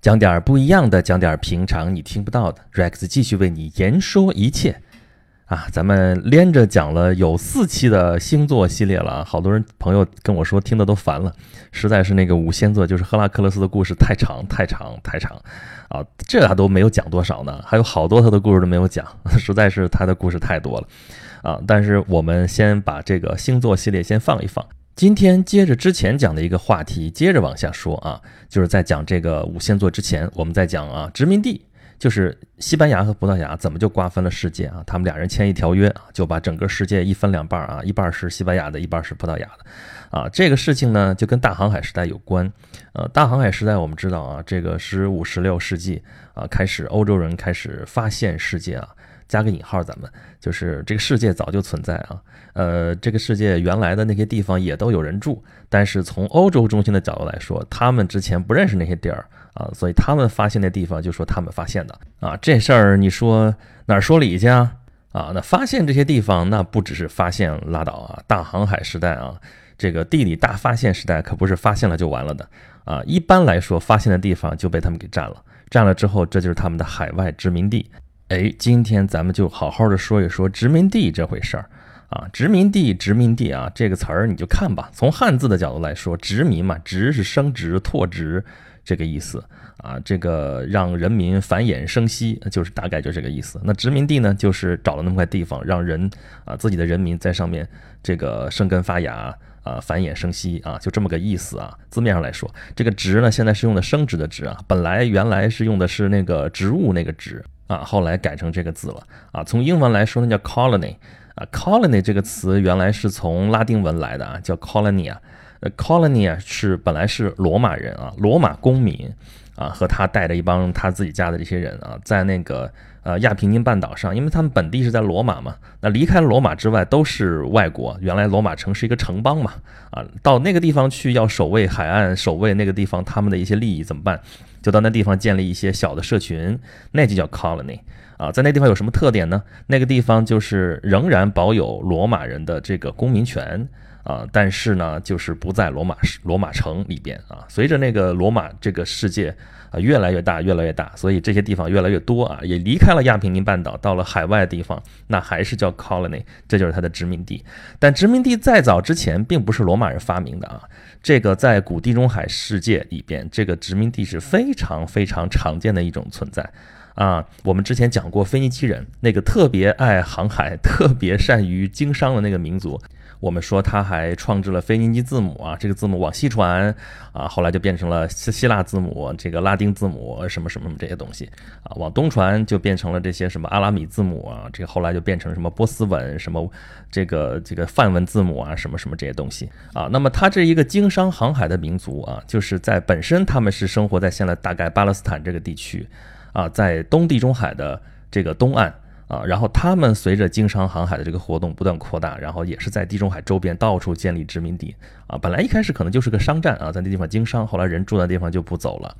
讲点儿不一样的，讲点儿平常你听不到的。Rex 继续为你言说一切啊！咱们连着讲了有四期的星座系列了啊，好多人朋友跟我说听的都烦了，实在是那个五仙座就是赫拉克勒斯的故事太长太长太长啊，这他都没有讲多少呢，还有好多他的故事都没有讲，实在是他的故事太多了啊！但是我们先把这个星座系列先放一放。今天接着之前讲的一个话题，接着往下说啊，就是在讲这个五线座之前，我们在讲啊殖民地，就是西班牙和葡萄牙怎么就瓜分了世界啊？他们俩人签一条约啊，就把整个世界一分两半啊，一半是西班牙的，一半是葡萄牙的啊。这个事情呢，就跟大航海时代有关。呃，大航海时代我们知道啊，这个十五、十六世纪啊，开始欧洲人开始发现世界啊。加个引号，咱们就是这个世界早就存在啊，呃，这个世界原来的那些地方也都有人住，但是从欧洲中心的角度来说，他们之前不认识那些地儿啊，所以他们发现那地方就说他们发现的啊，这事儿你说哪儿说理去啊？啊，那发现这些地方那不只是发现拉倒啊，大航海时代啊，这个地理大发现时代可不是发现了就完了的啊，一般来说发现的地方就被他们给占了，占了之后这就是他们的海外殖民地。哎，今天咱们就好好的说一说殖民地这回事儿啊！殖民地，殖民地啊，这个词儿你就看吧。从汉字的角度来说，殖民嘛，殖是生殖、拓殖这个意思啊。这个让人民繁衍生息，就是大概就这个意思。那殖民地呢，就是找了那么块地方，让人啊自己的人民在上面这个生根发芽啊，繁衍生息啊，就这么个意思啊。字面上来说，这个殖呢，现在是用的生殖的殖啊，本来原来是用的是那个植物那个植。啊，后来改成这个字了啊。从英文来说呢，叫 colony 啊。colony 这个词原来是从拉丁文来的啊，叫 colonia。，colonia 是本来是罗马人啊，罗马公民啊，和他带着一帮他自己家的这些人啊，在那个呃亚平宁半岛上，因为他们本地是在罗马嘛，那离开罗马之外都是外国。原来罗马城是一个城邦嘛，啊，到那个地方去要守卫海岸，守卫那个地方他们的一些利益怎么办？就到那地方建立一些小的社群，那就叫 colony 啊。在那地方有什么特点呢？那个地方就是仍然保有罗马人的这个公民权啊，但是呢，就是不在罗马罗马城里边啊。随着那个罗马这个世界啊越来越大，越来越大，所以这些地方越来越多啊，也离开了亚平宁半岛，到了海外的地方，那还是叫 colony，这就是它的殖民地。但殖民地再早之前，并不是罗马人发明的啊。这个在古地中海世界里边，这个殖民地是非常非常常见的一种存在啊。我们之前讲过，腓尼基人那个特别爱航海、特别善于经商的那个民族。我们说他还创制了腓尼基字母啊，这个字母往西传啊，后来就变成了希希腊字母，这个拉丁字母什么什么这些东西啊，往东传就变成了这些什么阿拉米字母啊，这个后来就变成什么波斯文，什么这个这个梵文字母啊，什么什么这些东西啊。那么他这一个经商航海的民族啊，就是在本身他们是生活在现在大概巴勒斯坦这个地区啊，在东地中海的这个东岸。啊，然后他们随着经商航海的这个活动不断扩大，然后也是在地中海周边到处建立殖民地。啊，本来一开始可能就是个商战啊，在那地方经商，后来人住的地方就不走了。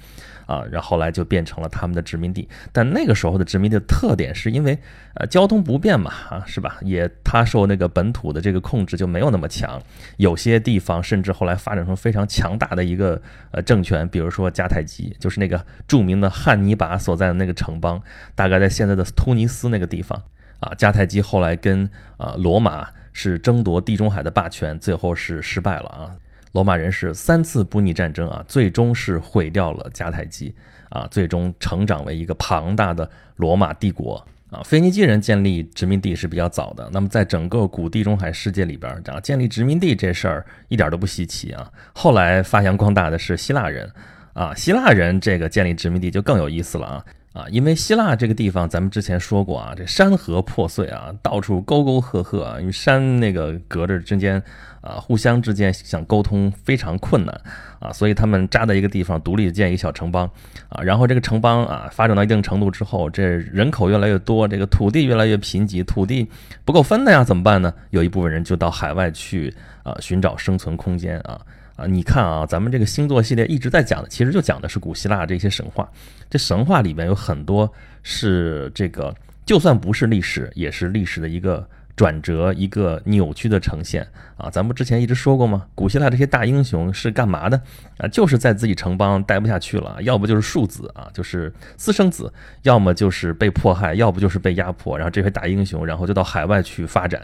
啊，然后后来就变成了他们的殖民地。但那个时候的殖民地的特点是因为，呃，交通不便嘛，啊，是吧？也他受那个本土的这个控制就没有那么强。有些地方甚至后来发展成非常强大的一个呃政权，比如说迦太基，就是那个著名的汉尼拔所在的那个城邦，大概在现在的突尼斯那个地地方。啊，迦太基后来跟啊罗马是争夺地中海的霸权，最后是失败了啊。罗马人是三次布匿战争啊，最终是毁掉了迦太基啊，最终成长为一个庞大的罗马帝国啊。腓尼基人建立殖民地是比较早的，那么在整个古地中海世界里边，啊，建立殖民地这事儿一点都不稀奇啊。后来发扬光大的是希腊人啊，希腊人这个建立殖民地就更有意思了啊。啊，因为希腊这个地方，咱们之前说过啊，这山河破碎啊，到处沟沟壑壑啊，因为山那个隔着之间啊，互相之间想沟通非常困难啊，所以他们扎在一个地方，独立建一个小城邦啊，然后这个城邦啊发展到一定程度之后，这人口越来越多，这个土地越来越贫瘠，土地不够分的呀，怎么办呢？有一部分人就到海外去啊，寻找生存空间啊。啊，你看啊，咱们这个星座系列一直在讲的，其实就讲的是古希腊这些神话。这神话里面有很多是这个，就算不是历史，也是历史的一个转折，一个扭曲的呈现啊！咱不之前一直说过吗？古希腊这些大英雄是干嘛的啊？就是在自己城邦待不下去了，要不就是庶子啊，就是私生子，要么就是被迫害，要不就是被压迫，然后这些大英雄，然后就到海外去发展。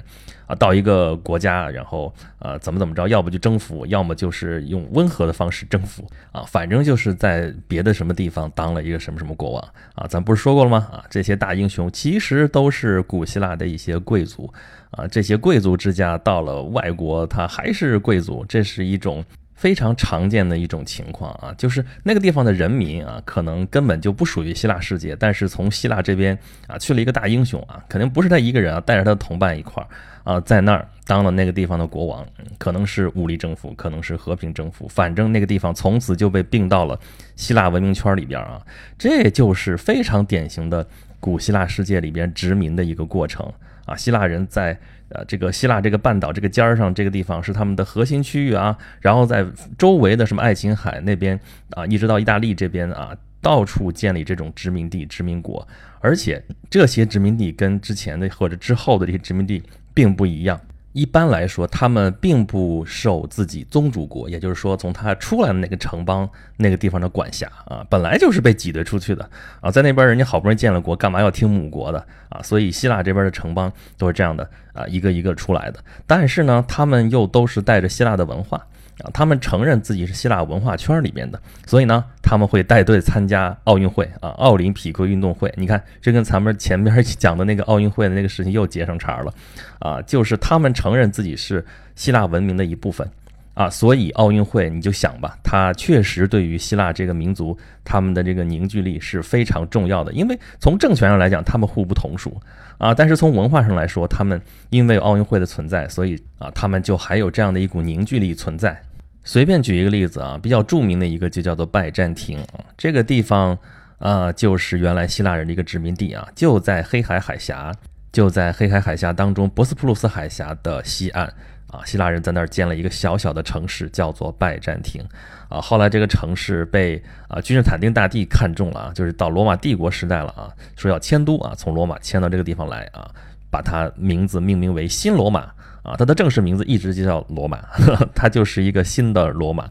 啊，到一个国家，然后呃，怎么怎么着，要不就征服，要么就是用温和的方式征服啊，反正就是在别的什么地方当了一个什么什么国王啊。咱不是说过了吗？啊，这些大英雄其实都是古希腊的一些贵族啊，这些贵族之家到了外国，他还是贵族，这是一种。非常常见的一种情况啊，就是那个地方的人民啊，可能根本就不属于希腊世界，但是从希腊这边啊去了一个大英雄啊，肯定不是他一个人啊，带着他的同伴一块儿啊，在那儿当了那个地方的国王，可能是武力征服，可能是和平征服，反正那个地方从此就被并到了希腊文明圈里边啊，这就是非常典型的古希腊世界里边殖民的一个过程啊，希腊人在。呃，这个希腊这个半岛这个尖儿上这个地方是他们的核心区域啊，然后在周围的什么爱琴海那边啊，一直到意大利这边啊，到处建立这种殖民地、殖民国，而且这些殖民地跟之前的或者之后的这些殖民地并不一样。一般来说，他们并不受自己宗主国，也就是说，从他出来的那个城邦那个地方的管辖啊，本来就是被挤兑出去的啊，在那边人家好不容易建了国，干嘛要听母国的啊？所以希腊这边的城邦都是这样的啊，一个一个出来的。但是呢，他们又都是带着希腊的文化。啊，他们承认自己是希腊文化圈里面的，所以呢，他们会带队参加奥运会啊，奥林匹克运动会。你看，这跟咱们前面 讲的那个奥运会的那个事情又接上茬了啊，就是他们承认自己是希腊文明的一部分啊，所以奥运会你就想吧，它确实对于希腊这个民族他们的这个凝聚力是非常重要的，因为从政权上来讲，他们互不统属。啊，但是从文化上来说，他们因为奥运会的存在，所以啊，他们就还有这样的一股凝聚力存在。随便举一个例子啊，比较著名的一个就叫做拜占庭啊，这个地方啊，就是原来希腊人的一个殖民地啊，就在黑海海峡，就在黑海海峡当中，博斯普鲁斯海峡的西岸。啊，希腊人在那儿建了一个小小的城市，叫做拜占庭。啊，后来这个城市被啊君士坦丁大帝看中了啊，就是到罗马帝国时代了啊，说要迁都啊，从罗马迁到这个地方来啊，把它名字命名为新罗马啊，它的正式名字一直就叫罗马，它就是一个新的罗马。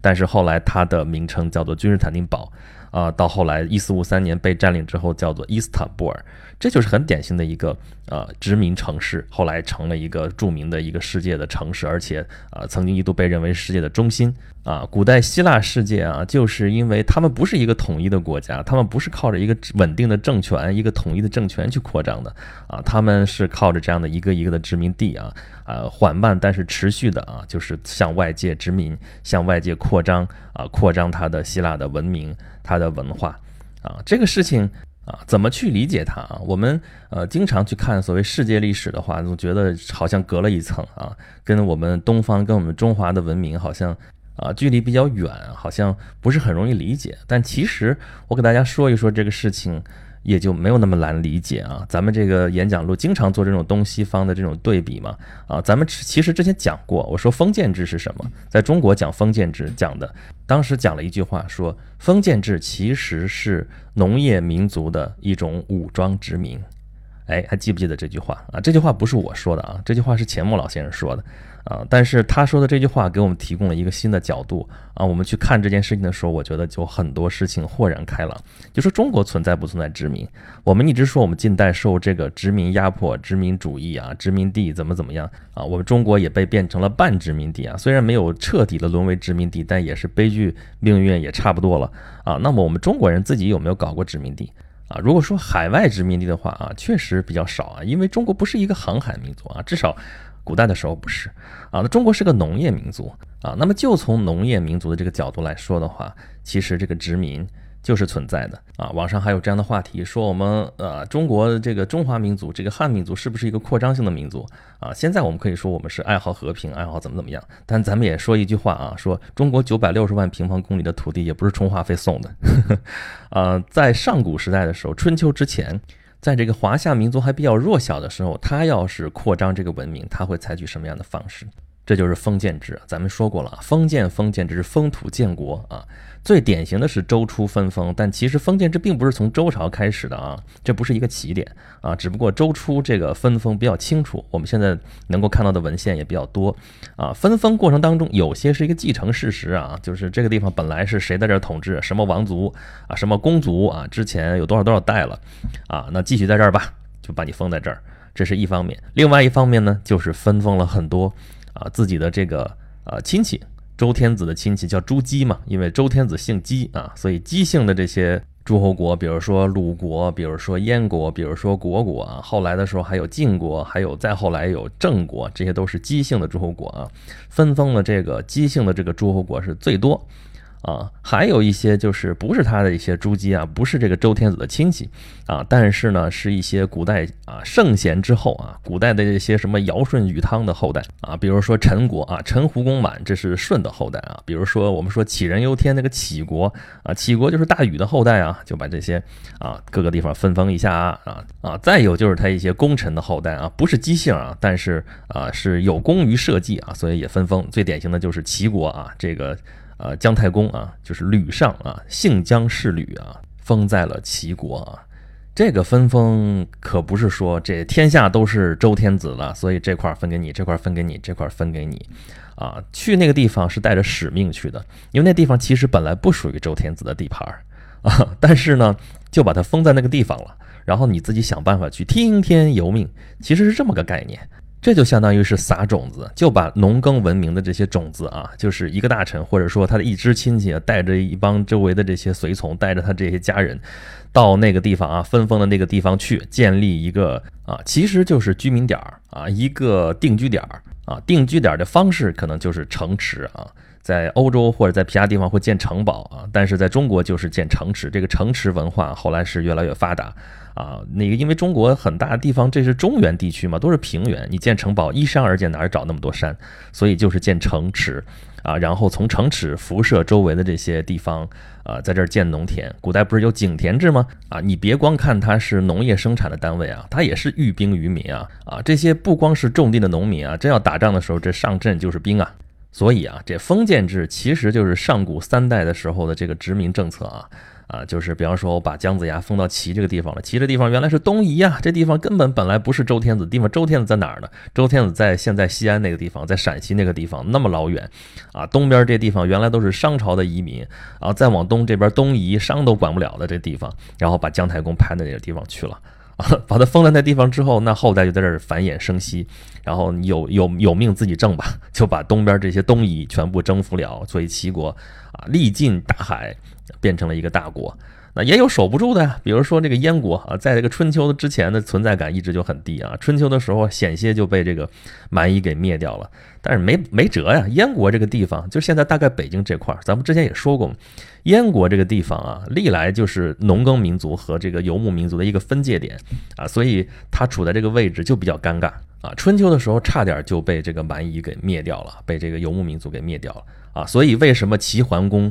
但是后来它的名称叫做君士坦丁堡。啊，到后来一四五三年被占领之后，叫做伊斯坦布尔，这就是很典型的一个呃殖民城市，后来成了一个著名的一个世界的城市，而且啊曾经一度被认为世界的中心啊。古代希腊世界啊，就是因为他们不是一个统一的国家，他们不是靠着一个稳定的政权、一个统一的政权去扩张的啊，他们是靠着这样的一个一个的殖民地啊，呃缓慢但是持续的啊，就是向外界殖民、向外界扩张啊，扩张它的希腊的文明。它的文化，啊，这个事情啊，怎么去理解它啊？我们呃经常去看所谓世界历史的话，总觉得好像隔了一层啊，跟我们东方、跟我们中华的文明好像啊距离比较远，好像不是很容易理解。但其实我给大家说一说这个事情。也就没有那么难理解啊！咱们这个演讲录经常做这种东西方的这种对比嘛啊！咱们其实之前讲过，我说封建制是什么？在中国讲封建制讲的，当时讲了一句话，说封建制其实是农业民族的一种武装殖民。哎，还记不记得这句话啊？这句话不是我说的啊，这句话是钱穆老先生说的啊。但是他说的这句话给我们提供了一个新的角度啊。我们去看这件事情的时候，我觉得就很多事情豁然开朗。就说中国存在不存在殖民？我们一直说我们近代受这个殖民压迫、殖民主义啊，殖民地怎么怎么样啊？我们中国也被变成了半殖民地啊。虽然没有彻底的沦为殖民地，但也是悲剧命运也差不多了啊。那么我们中国人自己有没有搞过殖民地？啊，如果说海外殖民地的话啊，确实比较少啊，因为中国不是一个航海民族啊，至少古代的时候不是啊。那中国是个农业民族啊，那么就从农业民族的这个角度来说的话，其实这个殖民。就是存在的啊！网上还有这样的话题，说我们呃中国这个中华民族，这个汉民族是不是一个扩张性的民族啊？现在我们可以说我们是爱好和平，爱好怎么怎么样。但咱们也说一句话啊，说中国九百六十万平方公里的土地也不是充话费送的。呃，在上古时代的时候，春秋之前，在这个华夏民族还比较弱小的时候，他要是扩张这个文明，他会采取什么样的方式？这就是封建制。咱们说过了，封建封建制是封土建国啊。最典型的是周初分封，但其实封建制并不是从周朝开始的啊，这不是一个起点啊，只不过周初这个分封比较清楚，我们现在能够看到的文献也比较多啊。分封过程当中有些是一个继承事实啊，就是这个地方本来是谁在这儿统治，什么王族啊，什么公族啊，之前有多少多少代了啊，那继续在这儿吧，就把你封在这儿，这是一方面。另外一方面呢，就是分封了很多啊自己的这个呃亲戚。周天子的亲戚叫朱姬嘛，因为周天子姓姬啊，所以姬姓的这些诸侯国，比如说鲁国，比如说燕国，比如说虢国啊，后来的时候还有晋国，还有再后来有郑国，这些都是姬姓的诸侯国啊，分封了这个姬姓的这个诸侯国是最多。啊，还有一些就是不是他的一些朱姬啊，不是这个周天子的亲戚啊，但是呢，是一些古代啊圣贤之后啊，古代的这些什么尧舜禹汤的后代啊，比如说陈国啊，陈胡公满，这是舜的后代啊，比如说我们说杞人忧天那个杞国啊，杞国就是大禹的后代啊，就把这些啊各个地方分封一下啊啊啊，再有就是他一些功臣的后代啊，不是姬姓啊，但是啊是有功于社稷啊，所以也分封，最典型的就是齐国啊，这个。呃，姜太公啊，就是吕尚啊，姓姜氏吕啊，封在了齐国啊。这个分封可不是说这天下都是周天子了，所以这块分给你，这块分给你，这块分给你啊。去那个地方是带着使命去的，因为那地方其实本来不属于周天子的地盘儿啊，但是呢，就把它封在那个地方了，然后你自己想办法去听天由命，其实是这么个概念。这就相当于是撒种子，就把农耕文明的这些种子啊，就是一个大臣或者说他的一支亲戚，带着一帮周围的这些随从，带着他这些家人，到那个地方啊，分封的那个地方去建立一个啊，其实就是居民点儿啊，一个定居点儿啊，定居点儿的方式可能就是城池啊，在欧洲或者在其他地方会建城堡啊，但是在中国就是建城池，这个城池文化后来是越来越发达。啊，那个因为中国很大的地方，这是中原地区嘛，都是平原，你建城堡依山而建，哪儿找那么多山？所以就是建城池，啊，然后从城池辐射周围的这些地方，啊，在这儿建农田。古代不是有井田制吗？啊，你别光看它是农业生产的单位啊，它也是寓兵于民啊，啊，这些不光是种地的农民啊，真要打仗的时候，这上阵就是兵啊。所以啊，这封建制其实就是上古三代的时候的这个殖民政策啊。啊，就是比方说，我把姜子牙封到齐这个地方了。齐这地方原来是东夷呀，这地方根本本来不是周天子地方。周天子在哪儿呢？周天子在现在西安那个地方，在陕西那个地方，那么老远啊。东边这地方原来都是商朝的移民，然后再往东这边东夷商都管不了的这地方，然后把姜太公派到那个地方去了啊，把他封在那地方之后，那后代就在这儿繁衍生息，然后有有有命自己挣吧，就把东边这些东夷全部征服了，所以齐国啊，历尽大海。变成了一个大国，那也有守不住的呀。比如说这个燕国啊，在这个春秋之前的存在感一直就很低啊。春秋的时候险些就被这个蛮夷给灭掉了，但是没没辙呀。燕国这个地方，就现在大概北京这块儿，咱们之前也说过，燕国这个地方啊，历来就是农耕民族和这个游牧民族的一个分界点啊，所以它处在这个位置就比较尴尬啊。春秋的时候差点就被这个蛮夷给灭掉了，被这个游牧民族给灭掉了啊。所以为什么齐桓公？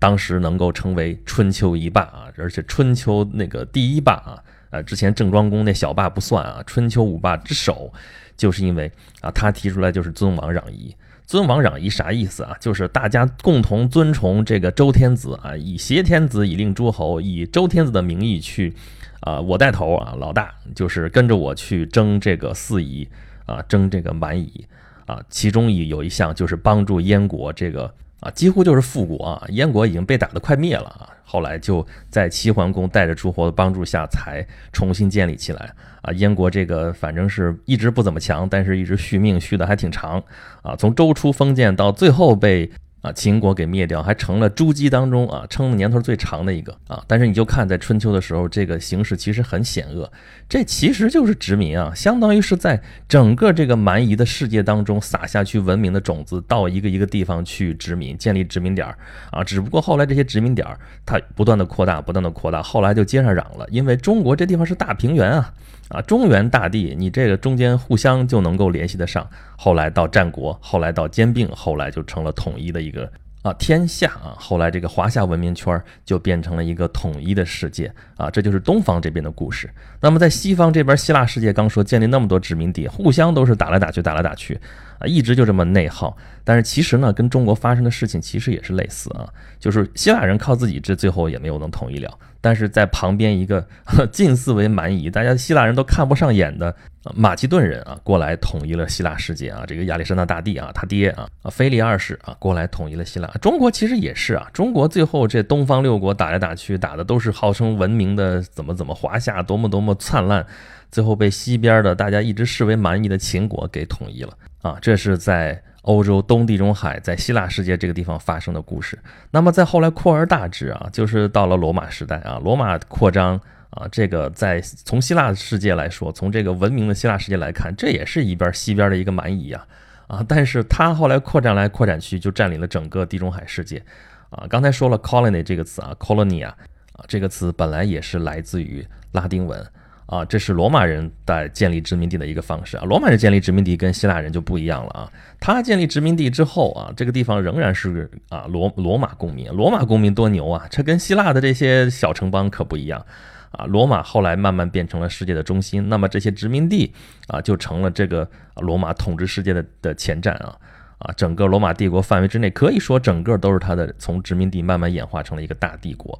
当时能够成为春秋一霸啊，而且春秋那个第一霸啊，呃，之前郑庄公那小霸不算啊，春秋五霸之首，就是因为啊，他提出来就是尊王攘夷。尊王攘夷啥意思啊？就是大家共同尊崇这个周天子啊，以挟天子以令诸侯，以周天子的名义去啊，我带头啊，老大就是跟着我去争这个四夷啊，争这个蛮夷啊，其中有有一项就是帮助燕国这个。啊，几乎就是复国啊！燕国已经被打得快灭了啊，后来就在齐桓公带着诸侯的帮助下，才重新建立起来啊。燕国这个反正是一直不怎么强，但是一直续命续的还挺长啊。从周初封建到最后被。啊，秦国给灭掉，还成了诸姬当中啊称的年头最长的一个啊。但是你就看在春秋的时候，这个形势其实很险恶，这其实就是殖民啊，相当于是在整个这个蛮夷的世界当中撒下去文明的种子，到一个一个地方去殖民，建立殖民点儿啊。只不过后来这些殖民点儿它不断的扩大，不断的扩大，后来就接上壤了，因为中国这地方是大平原啊。啊，中原大地，你这个中间互相就能够联系得上。后来到战国，后来到兼并，后来就成了统一的一个啊，天下啊，后来这个华夏文明圈就变成了一个统一的世界啊，这就是东方这边的故事。那么在西方这边，希腊世界刚说建立那么多殖民地，互相都是打来打去，打来打去啊，一直就这么内耗。但是其实呢，跟中国发生的事情其实也是类似啊，就是希腊人靠自己这最后也没有能统一了。但是在旁边一个 近似为蛮夷，大家希腊人都看不上眼的马其顿人啊，过来统一了希腊世界啊。这个亚历山大大帝啊，他爹啊啊腓力二世啊，过来统一了希腊。中国其实也是啊，中国最后这东方六国打来打去，打的都是号称文明的怎么怎么华夏多么多么灿烂，最后被西边的大家一直视为蛮夷的秦国给统一了啊。这是在。欧洲东地中海在希腊世界这个地方发生的故事，那么在后来扩而大之啊，就是到了罗马时代啊，罗马扩张啊，这个在从希腊世界来说，从这个文明的希腊世界来看，这也是一边西边的一个蛮夷啊啊，但是他后来扩展来扩展去，就占领了整个地中海世界啊。刚才说了 colony 这个词啊，colonia 啊这个词本来也是来自于拉丁文。啊，这是罗马人在建立殖民地的一个方式啊。罗马人建立殖民地跟希腊人就不一样了啊。他建立殖民地之后啊，这个地方仍然是啊罗罗马公民。罗马公民多牛啊，这跟希腊的这些小城邦可不一样啊。罗马后来慢慢变成了世界的中心，那么这些殖民地啊就成了这个罗马统治世界的的前站啊。啊，整个罗马帝国范围之内，可以说整个都是它的从殖民地慢慢演化成了一个大帝国。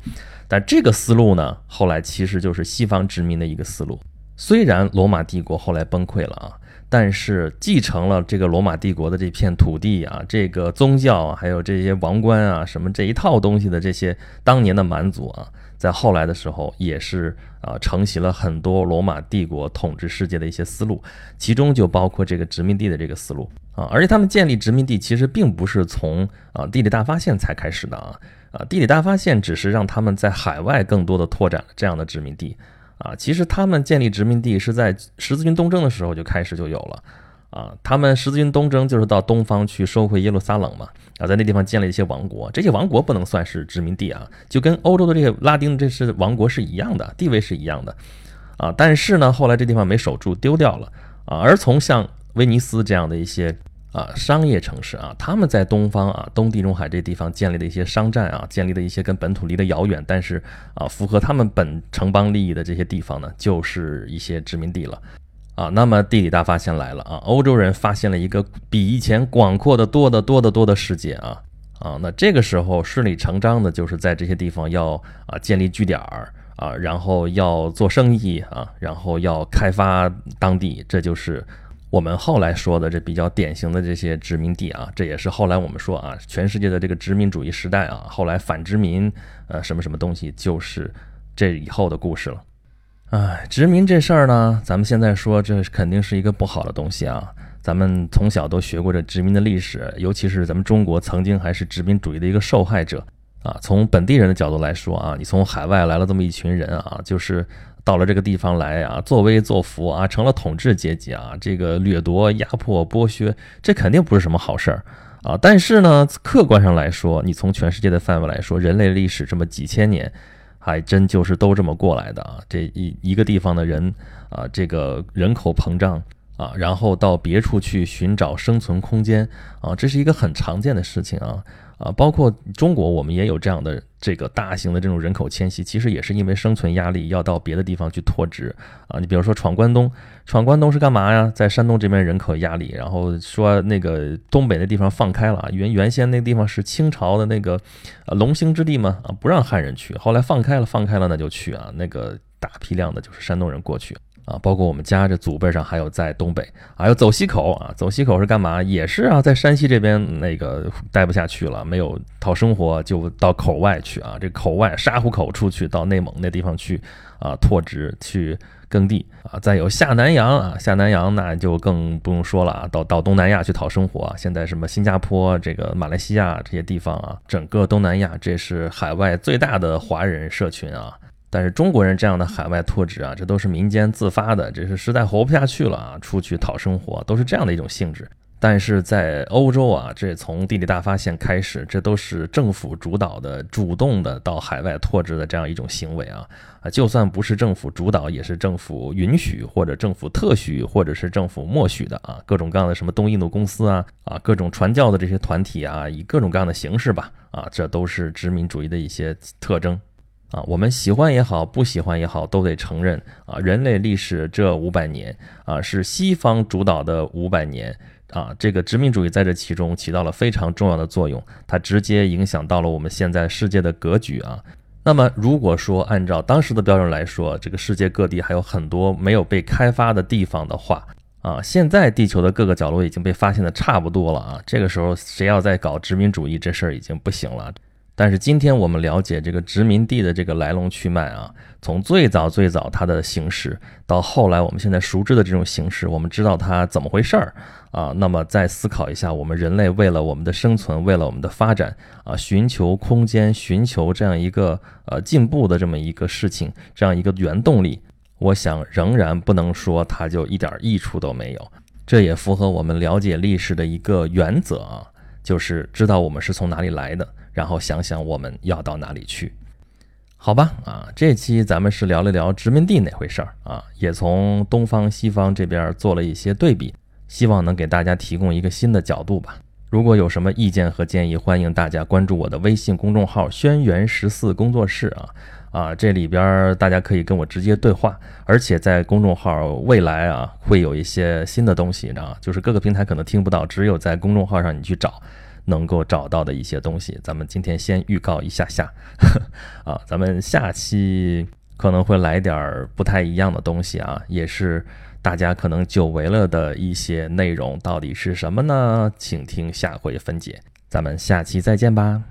但这个思路呢，后来其实就是西方殖民的一个思路。虽然罗马帝国后来崩溃了啊，但是继承了这个罗马帝国的这片土地啊，这个宗教啊，还有这些王冠啊，什么这一套东西的这些当年的蛮族啊，在后来的时候也是啊承袭了很多罗马帝国统治世界的一些思路，其中就包括这个殖民地的这个思路。啊，而且他们建立殖民地其实并不是从啊地理大发现才开始的啊，啊地理大发现只是让他们在海外更多的拓展这样的殖民地啊，其实他们建立殖民地是在十字军东征的时候就开始就有了啊，他们十字军东征就是到东方去收回耶路撒冷嘛，啊在那地方建了一些王国，这些王国不能算是殖民地啊，就跟欧洲的这些拉丁这是王国是一样的，地位是一样的啊，但是呢后来这地方没守住丢掉了啊，而从像威尼斯这样的一些。啊，商业城市啊，他们在东方啊，东地中海这地方建立的一些商站啊，建立的一些跟本土离得遥远，但是啊，符合他们本城邦利益的这些地方呢，就是一些殖民地了。啊，那么地理大发现来了啊，欧洲人发现了一个比以前广阔的多得多得多的世界啊啊，那这个时候顺理成章的就是在这些地方要啊建立据点儿啊，然后要做生意啊，然后要开发当地，这就是。我们后来说的这比较典型的这些殖民地啊，这也是后来我们说啊，全世界的这个殖民主义时代啊，后来反殖民，呃，什么什么东西，就是这以后的故事了。哎，殖民这事儿呢，咱们现在说这肯定是一个不好的东西啊。咱们从小都学过这殖民的历史，尤其是咱们中国曾经还是殖民主义的一个受害者啊。从本地人的角度来说啊，你从海外来了这么一群人啊，就是。到了这个地方来啊，作威作福啊，成了统治阶级啊，这个掠夺、压迫、剥削，这肯定不是什么好事儿啊。但是呢，客观上来说，你从全世界的范围来说，人类历史这么几千年，还真就是都这么过来的啊。这一一个地方的人啊，这个人口膨胀啊，然后到别处去寻找生存空间啊，这是一个很常见的事情啊。啊，包括中国，我们也有这样的这个大型的这种人口迁徙，其实也是因为生存压力，要到别的地方去拓殖啊。你比如说闯关东，闯关东是干嘛呀？在山东这边人口压力，然后说那个东北那地方放开了，原原先那地方是清朝的那个呃龙兴之地嘛，啊，不让汉人去，后来放开了，放开了那就去啊，那个大批量的就是山东人过去。啊，包括我们家这祖辈上还有在东北，还有走西口啊，走西口是干嘛？也是啊，在山西这边那个待不下去了，没有讨生活，就到口外去啊。这口外沙湖口出去，到内蒙那地方去啊，拓殖去耕地啊。再有下南洋啊，下南洋那就更不用说了啊，到到东南亚去讨生活。现在什么新加坡、这个马来西亚这些地方啊，整个东南亚这是海外最大的华人社群啊。但是中国人这样的海外拓殖啊，这都是民间自发的，这是实在活不下去了啊，出去讨生活，都是这样的一种性质。但是在欧洲啊，这从地理大发现开始，这都是政府主导的、主动的到海外拓殖的这样一种行为啊啊，就算不是政府主导，也是政府允许或者政府特许或者是政府默许的啊，各种各样的什么东印度公司啊啊，各种传教的这些团体啊，以各种各样的形式吧啊，这都是殖民主义的一些特征啊，我们喜欢也好，不喜欢也好，都得承认啊，人类历史这五百年啊，是西方主导的五百年。啊，这个殖民主义在这其中起到了非常重要的作用，它直接影响到了我们现在世界的格局啊。那么，如果说按照当时的标准来说，这个世界各地还有很多没有被开发的地方的话，啊，现在地球的各个角落已经被发现的差不多了啊。这个时候，谁要再搞殖民主义，这事儿已经不行了。但是今天我们了解这个殖民地的这个来龙去脉啊，从最早最早它的形式，到后来我们现在熟知的这种形式，我们知道它怎么回事儿啊。那么再思考一下，我们人类为了我们的生存，为了我们的发展啊，寻求空间，寻求这样一个呃进步的这么一个事情，这样一个原动力，我想仍然不能说它就一点益处都没有。这也符合我们了解历史的一个原则啊，就是知道我们是从哪里来的。然后想想我们要到哪里去，好吧？啊，这期咱们是聊了聊殖民地哪回事儿啊，也从东方西方这边做了一些对比，希望能给大家提供一个新的角度吧。如果有什么意见和建议，欢迎大家关注我的微信公众号“轩辕十四工作室”啊啊，这里边大家可以跟我直接对话，而且在公众号未来啊会有一些新的东西啊，就是各个平台可能听不到，只有在公众号上你去找。能够找到的一些东西，咱们今天先预告一下下，啊，咱们下期可能会来点儿不太一样的东西啊，也是大家可能久违了的一些内容，到底是什么呢？请听下回分解，咱们下期再见吧。